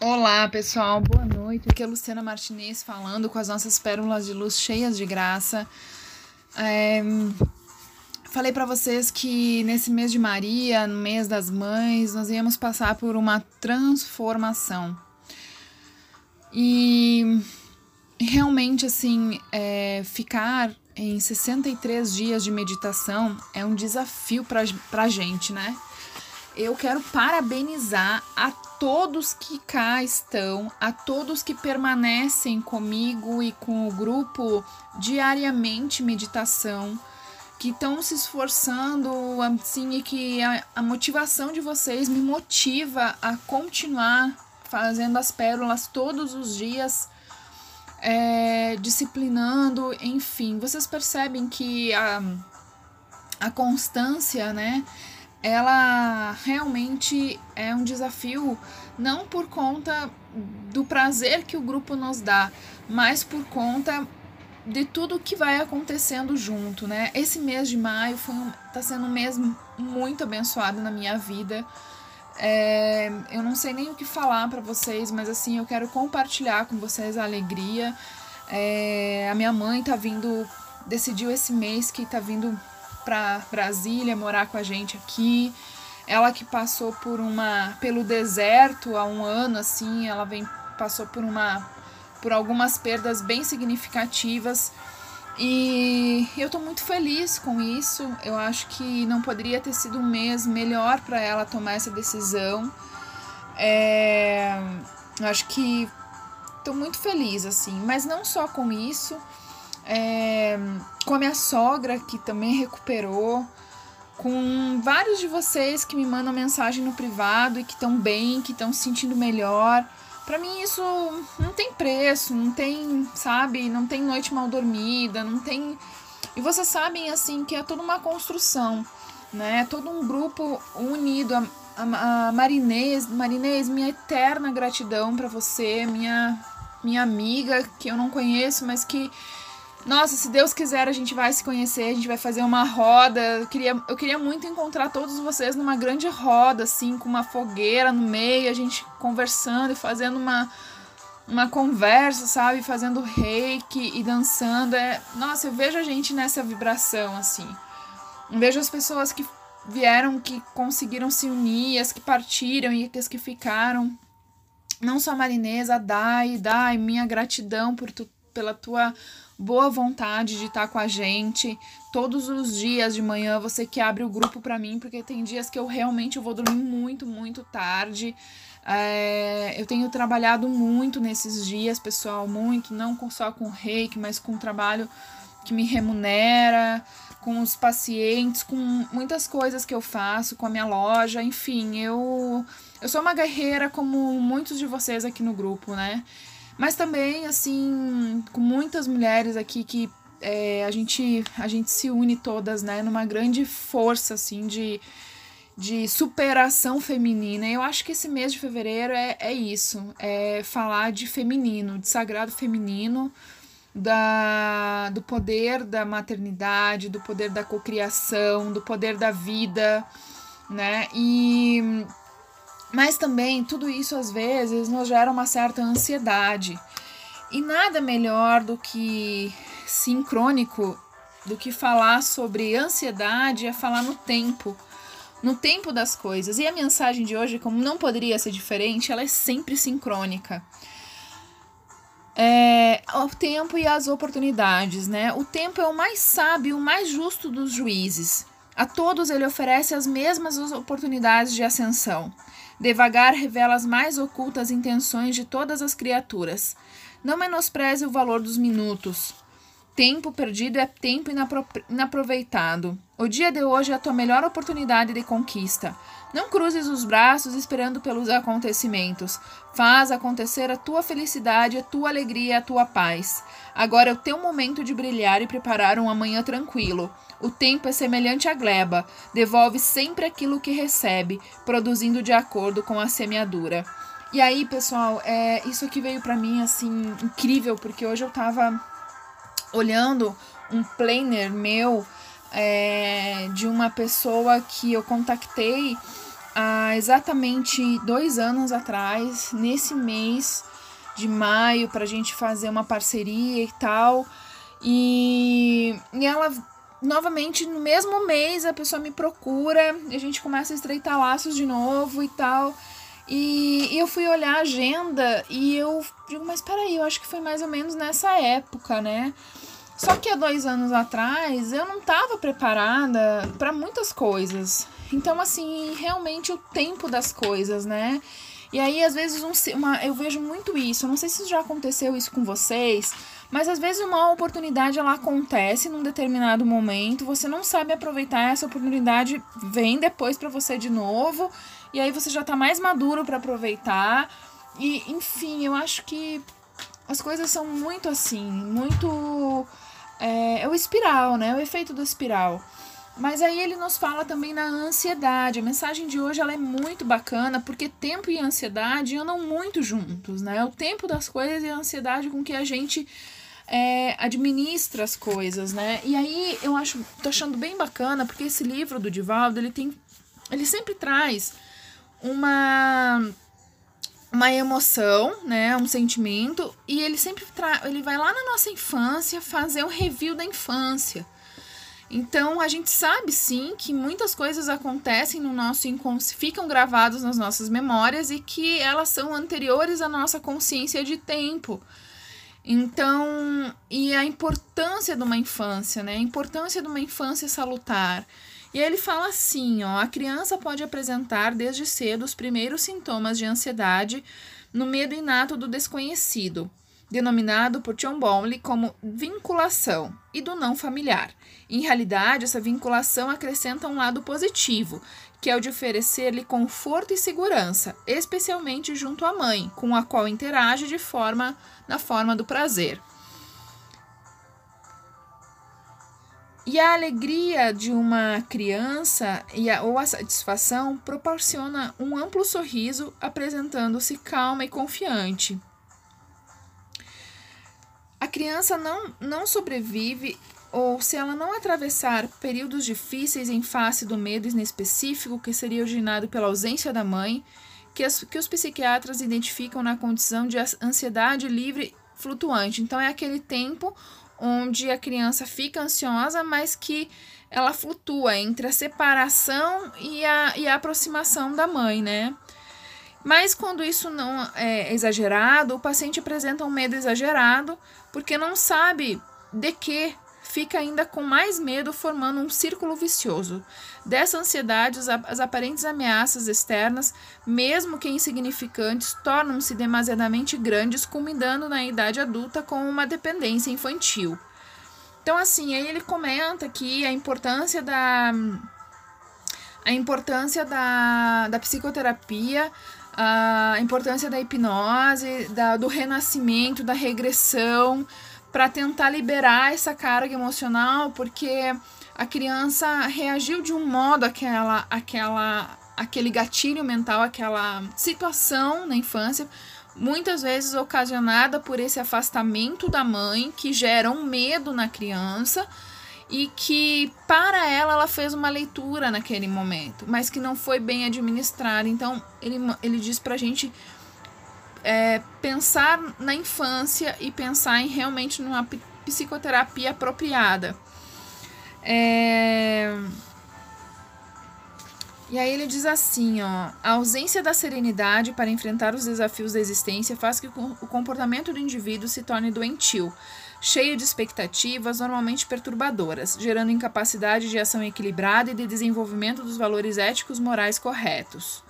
Olá, pessoal, boa noite. Aqui é a Luciana Martinez falando com as nossas pérolas de luz cheias de graça. É, falei para vocês que nesse mês de Maria, no mês das mães, nós íamos passar por uma transformação. E realmente, assim, é, ficar em 63 dias de meditação é um desafio pra, pra gente, né? Eu quero parabenizar a todos que cá estão, a todos que permanecem comigo e com o grupo diariamente meditação, que estão se esforçando assim e que a, a motivação de vocês me motiva a continuar fazendo as pérolas todos os dias. É, disciplinando, enfim, vocês percebem que a, a constância, né, ela realmente é um desafio não por conta do prazer que o grupo nos dá, mas por conta de tudo que vai acontecendo junto, né? Esse mês de maio foi um, tá sendo um mês muito abençoado na minha vida. É, eu não sei nem o que falar para vocês, mas assim eu quero compartilhar com vocês a alegria. É, a minha mãe tá vindo, decidiu esse mês que tá vindo para Brasília morar com a gente aqui. Ela que passou por uma pelo deserto há um ano assim, ela vem passou por uma por algumas perdas bem significativas. E eu tô muito feliz com isso. Eu acho que não poderia ter sido um mês melhor para ela tomar essa decisão. É, eu acho que tô muito feliz, assim. Mas não só com isso, é, com a minha sogra, que também recuperou, com vários de vocês que me mandam mensagem no privado e que estão bem, que estão se sentindo melhor. Para mim isso não tem preço, não tem, sabe, não tem noite mal dormida, não tem. E vocês sabem assim que é toda uma construção, né? Todo um grupo unido. A, a, a Marinês, Marinês, minha eterna gratidão para você, minha minha amiga que eu não conheço, mas que nossa, se Deus quiser, a gente vai se conhecer, a gente vai fazer uma roda. Eu queria, eu queria muito encontrar todos vocês numa grande roda, assim, com uma fogueira no meio, a gente conversando e fazendo uma, uma conversa, sabe? Fazendo reiki e dançando. É, nossa, eu vejo a gente nessa vibração, assim. Eu vejo as pessoas que vieram, que conseguiram se unir, as que partiram e as que ficaram. Não só a Marinesa, a Dai, Dai, minha gratidão por tu, pela tua boa vontade de estar com a gente todos os dias de manhã, você que abre o grupo para mim, porque tem dias que eu realmente vou dormir muito, muito tarde. É, eu tenho trabalhado muito nesses dias, pessoal, muito, não só com reiki, mas com trabalho que me remunera, com os pacientes, com muitas coisas que eu faço, com a minha loja, enfim, eu, eu sou uma guerreira como muitos de vocês aqui no grupo, né? Mas também, assim, com muitas mulheres aqui que é, a, gente, a gente se une todas, né, numa grande força, assim, de, de superação feminina. Eu acho que esse mês de fevereiro é, é isso, é falar de feminino, de sagrado feminino, da, do poder da maternidade, do poder da cocriação, do poder da vida, né? E mas também tudo isso às vezes nos gera uma certa ansiedade. E nada melhor do que sincrônico do que falar sobre ansiedade é falar no tempo, no tempo das coisas. E a mensagem de hoje, como não poderia ser diferente, ela é sempre sincrônica. É, o tempo e as oportunidades, né? O tempo é o mais sábio, o mais justo dos juízes. A todos ele oferece as mesmas oportunidades de ascensão. Devagar revela as mais ocultas intenções de todas as criaturas. Não menospreze o valor dos minutos. Tempo perdido é tempo inapro inaproveitado. O dia de hoje é a tua melhor oportunidade de conquista. Não cruzes os braços esperando pelos acontecimentos. Faz acontecer a tua felicidade, a tua alegria, a tua paz. Agora é o teu momento de brilhar e preparar um amanhã tranquilo. O tempo é semelhante à gleba, devolve sempre aquilo que recebe, produzindo de acordo com a semeadura. E aí, pessoal, é, isso aqui veio para mim assim incrível, porque hoje eu tava olhando um planner meu é, de uma pessoa que eu contactei há exatamente dois anos atrás, nesse mês de maio, para a gente fazer uma parceria e tal. E, e ela, novamente, no mesmo mês, a pessoa me procura, a gente começa a estreitar laços de novo e tal. E, e eu fui olhar a agenda e eu digo, mas peraí, eu acho que foi mais ou menos nessa época, né? Só que há dois anos atrás eu não estava preparada para muitas coisas. Então, assim, realmente o tempo das coisas, né? E aí, às vezes, um, uma, eu vejo muito isso. Eu não sei se já aconteceu isso com vocês, mas às vezes uma oportunidade ela acontece num determinado momento, você não sabe aproveitar essa oportunidade, vem depois para você de novo, e aí você já tá mais maduro para aproveitar. E, enfim, eu acho que as coisas são muito assim, muito. É, é o espiral, né? O efeito do espiral. Mas aí ele nos fala também na ansiedade. A mensagem de hoje ela é muito bacana porque tempo e ansiedade andam muito juntos, né? O tempo das coisas e a ansiedade com que a gente é, administra as coisas, né? E aí eu acho, tô achando bem bacana porque esse livro do Divaldo ele tem, ele sempre traz uma uma emoção, né, um sentimento, e ele sempre tra ele vai lá na nossa infância fazer um review da infância. Então a gente sabe sim que muitas coisas acontecem no nosso inconsciente, ficam gravadas nas nossas memórias e que elas são anteriores à nossa consciência de tempo. Então, e a importância de uma infância, né? A importância de uma infância salutar. E ele fala assim, ó, a criança pode apresentar desde cedo os primeiros sintomas de ansiedade no medo inato do desconhecido, denominado por John Bowley como vinculação, e do não familiar. Em realidade, essa vinculação acrescenta um lado positivo, que é o de oferecer-lhe conforto e segurança, especialmente junto à mãe, com a qual interage de forma na forma do prazer. E a alegria de uma criança e a, ou a satisfação proporciona um amplo sorriso, apresentando-se calma e confiante. A criança não, não sobrevive ou se ela não atravessar períodos difíceis em face do medo inespecífico que seria originado pela ausência da mãe, que, as, que os psiquiatras identificam na condição de ansiedade livre flutuante. Então, é aquele tempo onde a criança fica ansiosa, mas que ela flutua entre a separação e a, e a aproximação da mãe, né? Mas quando isso não é exagerado, o paciente apresenta um medo exagerado porque não sabe de que fica ainda com mais medo, formando um círculo vicioso. Dessa ansiedade, as aparentes ameaças externas, mesmo que insignificantes, tornam-se demasiadamente grandes, culminando na idade adulta com uma dependência infantil. Então, assim, aí ele comenta aqui a importância da a importância da, da psicoterapia, a importância da hipnose, da, do renascimento, da regressão, para tentar liberar essa carga emocional, porque a criança reagiu de um modo àquela, àquela, aquele gatilho mental, aquela situação na infância, muitas vezes ocasionada por esse afastamento da mãe, que gera um medo na criança e que para ela ela fez uma leitura naquele momento, mas que não foi bem administrada. Então ele, ele diz pra gente é, pensar na infância e pensar em realmente numa psicoterapia apropriada. É... E aí ele diz assim, ó, a ausência da serenidade para enfrentar os desafios da existência faz que o comportamento do indivíduo se torne doentio, cheio de expectativas normalmente perturbadoras, gerando incapacidade de ação equilibrada e de desenvolvimento dos valores éticos morais corretos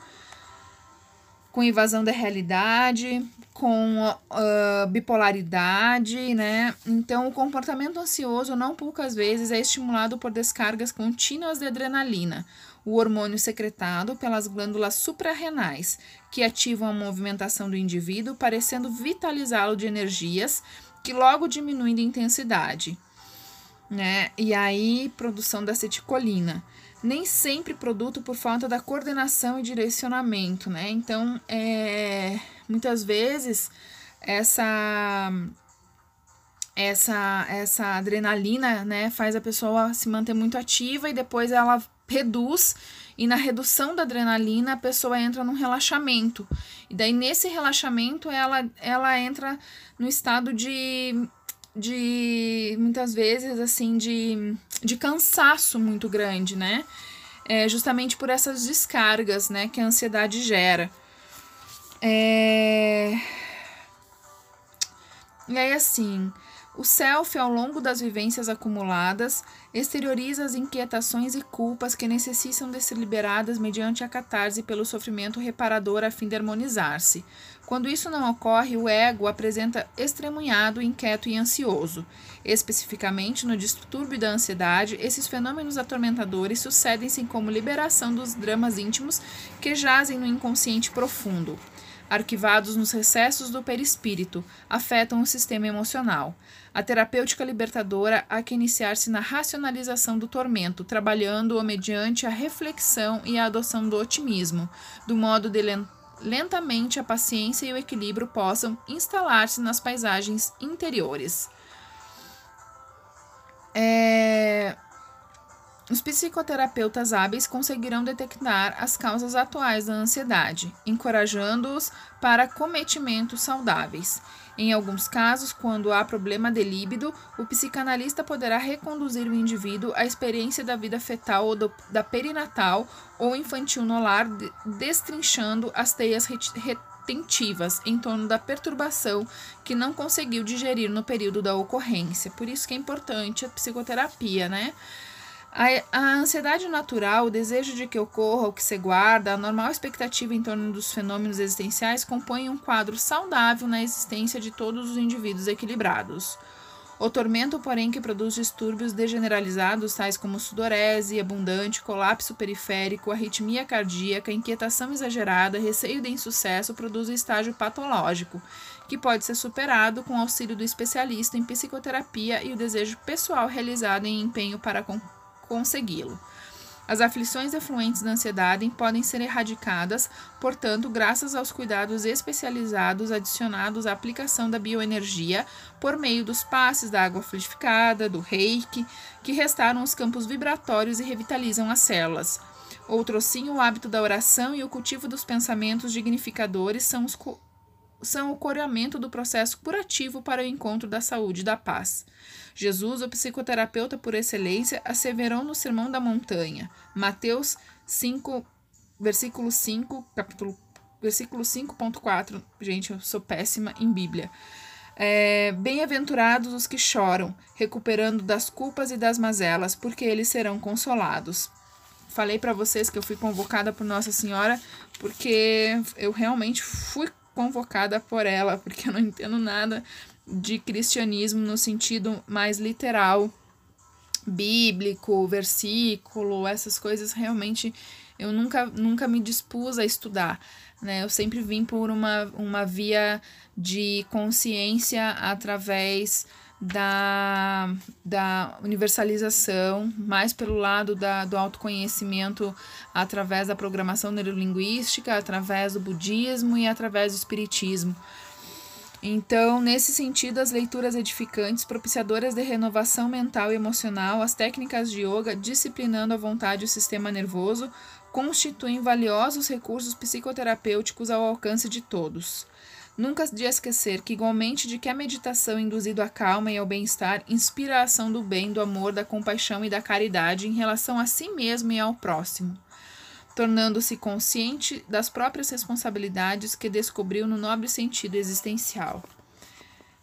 com invasão da realidade, com uh, bipolaridade, né? Então, o comportamento ansioso não poucas vezes é estimulado por descargas contínuas de adrenalina, o hormônio secretado pelas glândulas suprarrenais, que ativam a movimentação do indivíduo, parecendo vitalizá-lo de energias que logo diminuem de intensidade, né? E aí, produção da acetilcolina nem sempre produto por falta da coordenação e direcionamento, né? Então, é, muitas vezes essa essa essa adrenalina, né, faz a pessoa se manter muito ativa e depois ela reduz e na redução da adrenalina a pessoa entra num relaxamento. E daí nesse relaxamento ela, ela entra no estado de, de muitas vezes assim de, de cansaço muito grande, né? É justamente por essas descargas, né, que a ansiedade gera. É... E aí assim, o self, ao longo das vivências acumuladas, exterioriza as inquietações e culpas que necessitam de ser liberadas mediante a catarse pelo sofrimento reparador a fim de harmonizar-se. Quando isso não ocorre, o ego apresenta estremunhado, inquieto e ansioso. Especificamente no distúrbio da ansiedade, esses fenômenos atormentadores sucedem-se como liberação dos dramas íntimos que jazem no inconsciente profundo arquivados nos recessos do perispírito, afetam o sistema emocional. A terapêutica libertadora há que iniciar-se na racionalização do tormento, trabalhando-o mediante a reflexão e a adoção do otimismo, do modo de lentamente a paciência e o equilíbrio possam instalar-se nas paisagens interiores. É... Os psicoterapeutas hábeis conseguirão detectar as causas atuais da ansiedade, encorajando-os para cometimentos saudáveis. Em alguns casos, quando há problema de líbido, o psicanalista poderá reconduzir o indivíduo à experiência da vida fetal ou do, da perinatal ou infantil no lar, destrinchando as teias retentivas em torno da perturbação que não conseguiu digerir no período da ocorrência. Por isso que é importante a psicoterapia, né? A, a, ansiedade natural, o desejo de que ocorra o que se guarda, a normal expectativa em torno dos fenômenos existenciais compõem um quadro saudável na existência de todos os indivíduos equilibrados. O tormento, porém, que produz distúrbios degeneralizados, tais como sudorese abundante, colapso periférico, arritmia cardíaca, inquietação exagerada, receio de insucesso, produz o estágio patológico, que pode ser superado com auxílio do especialista em psicoterapia e o desejo pessoal realizado em empenho para consegui-lo. As aflições efluentes da ansiedade podem ser erradicadas, portanto, graças aos cuidados especializados adicionados à aplicação da bioenergia por meio dos passes da água fluidificada, do reiki, que restauram os campos vibratórios e revitalizam as células. Outro sim, o hábito da oração e o cultivo dos pensamentos dignificadores são, os, são o coreamento do processo curativo para o encontro da saúde e da paz. Jesus, o psicoterapeuta por excelência, asseverou no Sermão da Montanha, Mateus 5, versículo 5, capítulo, versículo 5.4. Gente, eu sou péssima em Bíblia. É, Bem-aventurados os que choram, recuperando das culpas e das mazelas, porque eles serão consolados. Falei para vocês que eu fui convocada por Nossa Senhora porque eu realmente fui convocada por ela, porque eu não entendo nada de cristianismo no sentido mais literal, bíblico, versículo, essas coisas realmente eu nunca, nunca me dispus a estudar. Né? Eu sempre vim por uma, uma via de consciência através da, da universalização, mais pelo lado da, do autoconhecimento através da programação neurolinguística, através do budismo e através do espiritismo. Então, nesse sentido, as leituras edificantes, propiciadoras de renovação mental e emocional, as técnicas de yoga, disciplinando a vontade o sistema nervoso, constituem valiosos recursos psicoterapêuticos ao alcance de todos. Nunca de esquecer que, igualmente de que a meditação induzido à calma e ao bem-estar inspira a ação do bem, do amor, da compaixão e da caridade em relação a si mesmo e ao próximo tornando-se consciente das próprias responsabilidades que descobriu no nobre sentido existencial.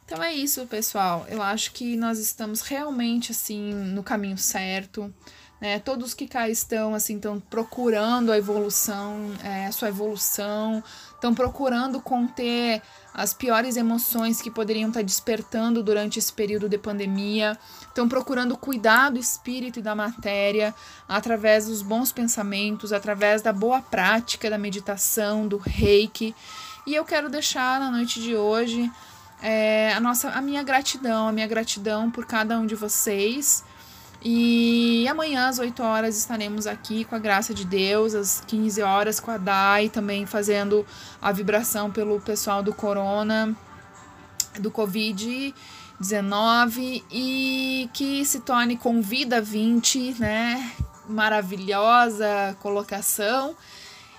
Então é isso, pessoal. Eu acho que nós estamos realmente assim no caminho certo. Né? Todos que cá estão assim estão procurando a evolução, é, a sua evolução, estão procurando conter as piores emoções que poderiam estar despertando durante esse período de pandemia, estão procurando cuidar do espírito e da matéria através dos bons pensamentos, através da boa prática da meditação, do reiki. E eu quero deixar na noite de hoje é, a nossa, a minha gratidão, a minha gratidão por cada um de vocês e amanhã às 8 horas estaremos aqui com a graça de Deus, às 15 horas com a Dai, também fazendo a vibração pelo pessoal do Corona, do Covid-19 e que se torne Convida 20, né? maravilhosa colocação.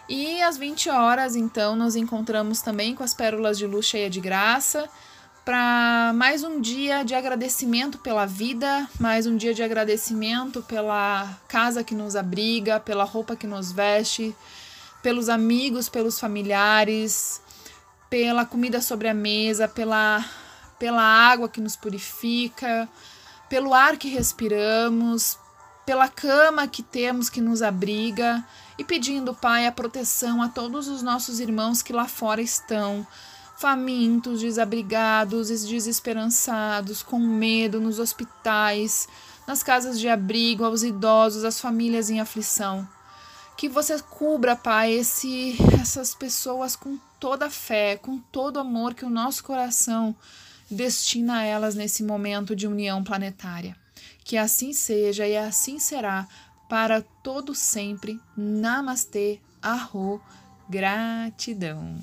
E às 20 horas, então, nos encontramos também com as pérolas de luz cheia de graça para mais um dia de agradecimento pela vida, mais um dia de agradecimento pela casa que nos abriga, pela roupa que nos veste, pelos amigos, pelos familiares, pela comida sobre a mesa, pela, pela água que nos purifica, pelo ar que respiramos, pela cama que temos que nos abriga e pedindo, Pai, a proteção a todos os nossos irmãos que lá fora estão, famintos, desabrigados, desesperançados, com medo nos hospitais, nas casas de abrigo, aos idosos, às famílias em aflição. Que você cubra, Pai, esse, essas pessoas com toda a fé, com todo o amor que o nosso coração destina a elas nesse momento de união planetária. Que assim seja e assim será para todo sempre. Namastê, arro, gratidão.